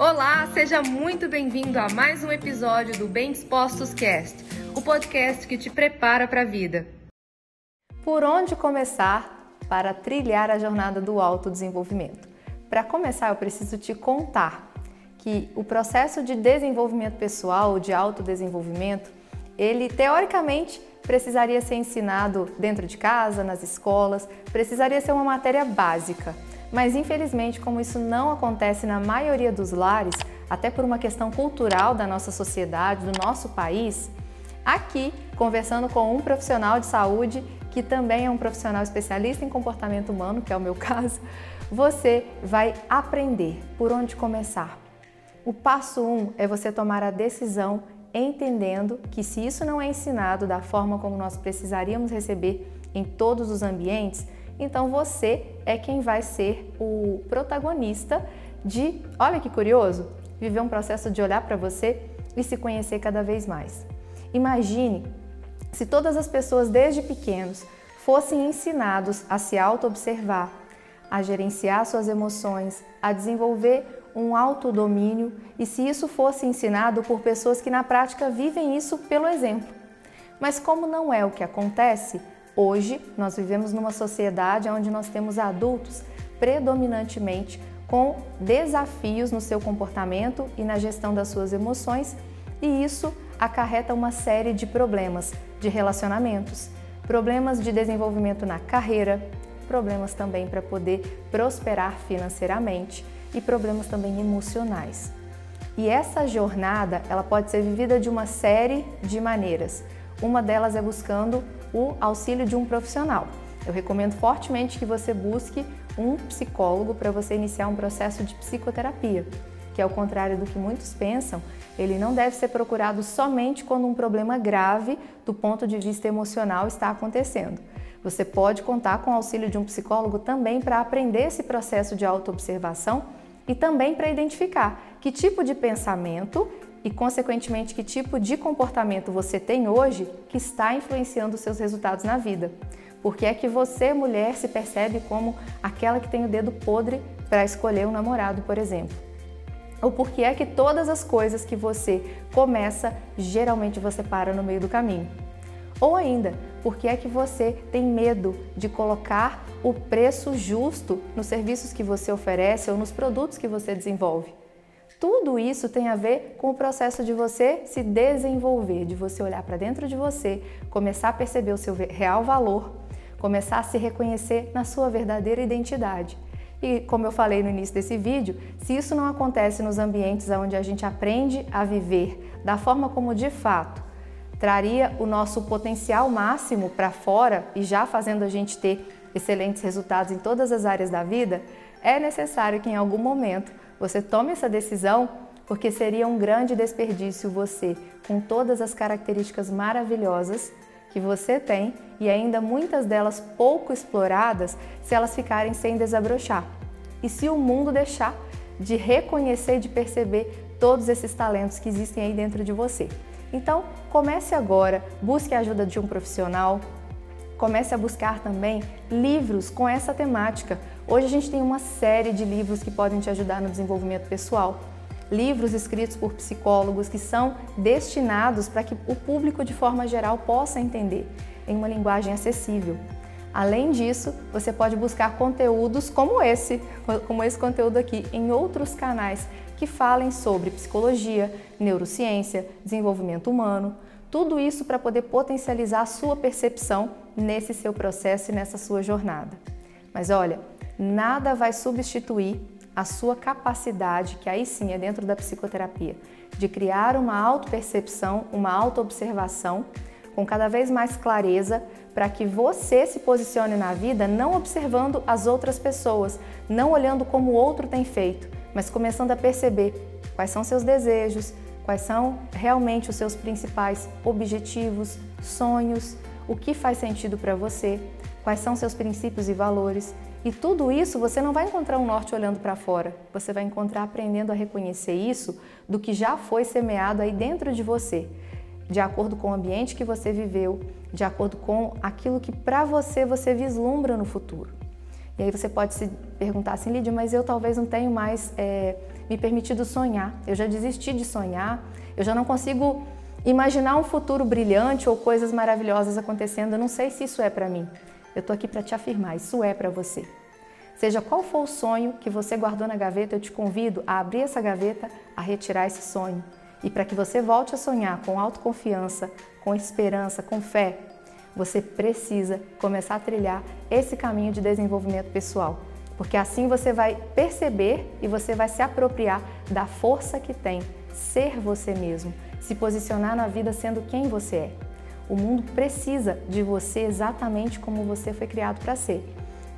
Olá, seja muito bem-vindo a mais um episódio do Bem Dispostos Cast, o podcast que te prepara para a vida. Por onde começar para trilhar a jornada do autodesenvolvimento? Para começar, eu preciso te contar que o processo de desenvolvimento pessoal, de autodesenvolvimento, ele teoricamente precisaria ser ensinado dentro de casa, nas escolas, precisaria ser uma matéria básica. Mas infelizmente, como isso não acontece na maioria dos lares, até por uma questão cultural da nossa sociedade, do nosso país, aqui conversando com um profissional de saúde que também é um profissional especialista em comportamento humano, que é o meu caso, você vai aprender por onde começar. O passo 1 um é você tomar a decisão entendendo que se isso não é ensinado da forma como nós precisaríamos receber em todos os ambientes, então você é quem vai ser o protagonista de, olha que curioso, viver um processo de olhar para você e se conhecer cada vez mais. Imagine se todas as pessoas desde pequenos fossem ensinados a se auto-observar, a gerenciar suas emoções, a desenvolver um autodomínio e se isso fosse ensinado por pessoas que na prática vivem isso pelo exemplo. Mas como não é o que acontece, Hoje, nós vivemos numa sociedade onde nós temos adultos predominantemente com desafios no seu comportamento e na gestão das suas emoções, e isso acarreta uma série de problemas de relacionamentos, problemas de desenvolvimento na carreira, problemas também para poder prosperar financeiramente e problemas também emocionais. E essa jornada, ela pode ser vivida de uma série de maneiras. Uma delas é buscando o auxílio de um profissional. Eu recomendo fortemente que você busque um psicólogo para você iniciar um processo de psicoterapia, que ao contrário do que muitos pensam, ele não deve ser procurado somente quando um problema grave do ponto de vista emocional está acontecendo. Você pode contar com o auxílio de um psicólogo também para aprender esse processo de autoobservação e também para identificar que tipo de pensamento e, consequentemente, que tipo de comportamento você tem hoje que está influenciando os seus resultados na vida. Porque é que você, mulher, se percebe como aquela que tem o dedo podre para escolher um namorado, por exemplo? Ou porque é que todas as coisas que você começa, geralmente você para no meio do caminho? Ou ainda, porque é que você tem medo de colocar o preço justo nos serviços que você oferece ou nos produtos que você desenvolve? Tudo isso tem a ver com o processo de você se desenvolver, de você olhar para dentro de você, começar a perceber o seu real valor, começar a se reconhecer na sua verdadeira identidade. E como eu falei no início desse vídeo, se isso não acontece nos ambientes onde a gente aprende a viver da forma como de fato traria o nosso potencial máximo para fora e já fazendo a gente ter excelentes resultados em todas as áreas da vida, é necessário que em algum momento você tome essa decisão porque seria um grande desperdício você, com todas as características maravilhosas que você tem e ainda muitas delas pouco exploradas, se elas ficarem sem desabrochar. E se o mundo deixar de reconhecer e de perceber todos esses talentos que existem aí dentro de você. Então, comece agora, busque a ajuda de um profissional, comece a buscar também livros com essa temática. Hoje a gente tem uma série de livros que podem te ajudar no desenvolvimento pessoal. Livros escritos por psicólogos que são destinados para que o público de forma geral possa entender em uma linguagem acessível. Além disso, você pode buscar conteúdos como esse, como esse conteúdo aqui, em outros canais que falem sobre psicologia, neurociência, desenvolvimento humano, tudo isso para poder potencializar a sua percepção nesse seu processo e nessa sua jornada. Mas olha, nada vai substituir a sua capacidade, que aí sim é dentro da psicoterapia, de criar uma autopercepção, uma autoobservação com cada vez mais clareza para que você se posicione na vida não observando as outras pessoas, não olhando como o outro tem feito, mas começando a perceber quais são seus desejos, quais são realmente os seus principais objetivos, sonhos, o que faz sentido para você, quais são seus princípios e valores. E tudo isso você não vai encontrar um norte olhando para fora, você vai encontrar aprendendo a reconhecer isso do que já foi semeado aí dentro de você, de acordo com o ambiente que você viveu, de acordo com aquilo que para você você vislumbra no futuro. E aí você pode se perguntar assim, Lídia, mas eu talvez não tenho mais é, me permitido sonhar. Eu já desisti de sonhar, eu já não consigo imaginar um futuro brilhante ou coisas maravilhosas acontecendo. Eu não sei se isso é para mim. Eu tô aqui para te afirmar, isso é para você. Seja qual for o sonho que você guardou na gaveta, eu te convido a abrir essa gaveta, a retirar esse sonho. E para que você volte a sonhar com autoconfiança, com esperança, com fé, você precisa começar a trilhar esse caminho de desenvolvimento pessoal. Porque assim você vai perceber e você vai se apropriar da força que tem ser você mesmo, se posicionar na vida sendo quem você é. O mundo precisa de você exatamente como você foi criado para ser.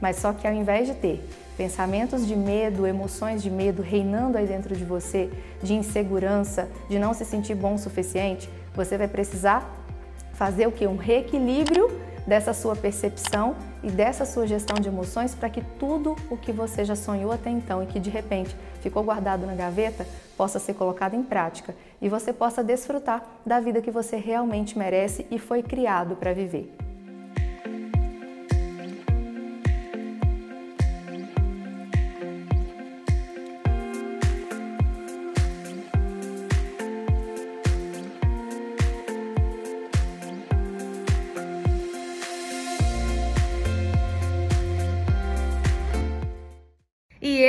Mas só que ao invés de ter pensamentos de medo, emoções de medo reinando aí dentro de você, de insegurança, de não se sentir bom o suficiente, você vai precisar fazer o que? Um reequilíbrio dessa sua percepção e dessa sua gestão de emoções para que tudo o que você já sonhou até então e que de repente ficou guardado na gaveta possa ser colocado em prática e você possa desfrutar da vida que você realmente merece e foi criado para viver.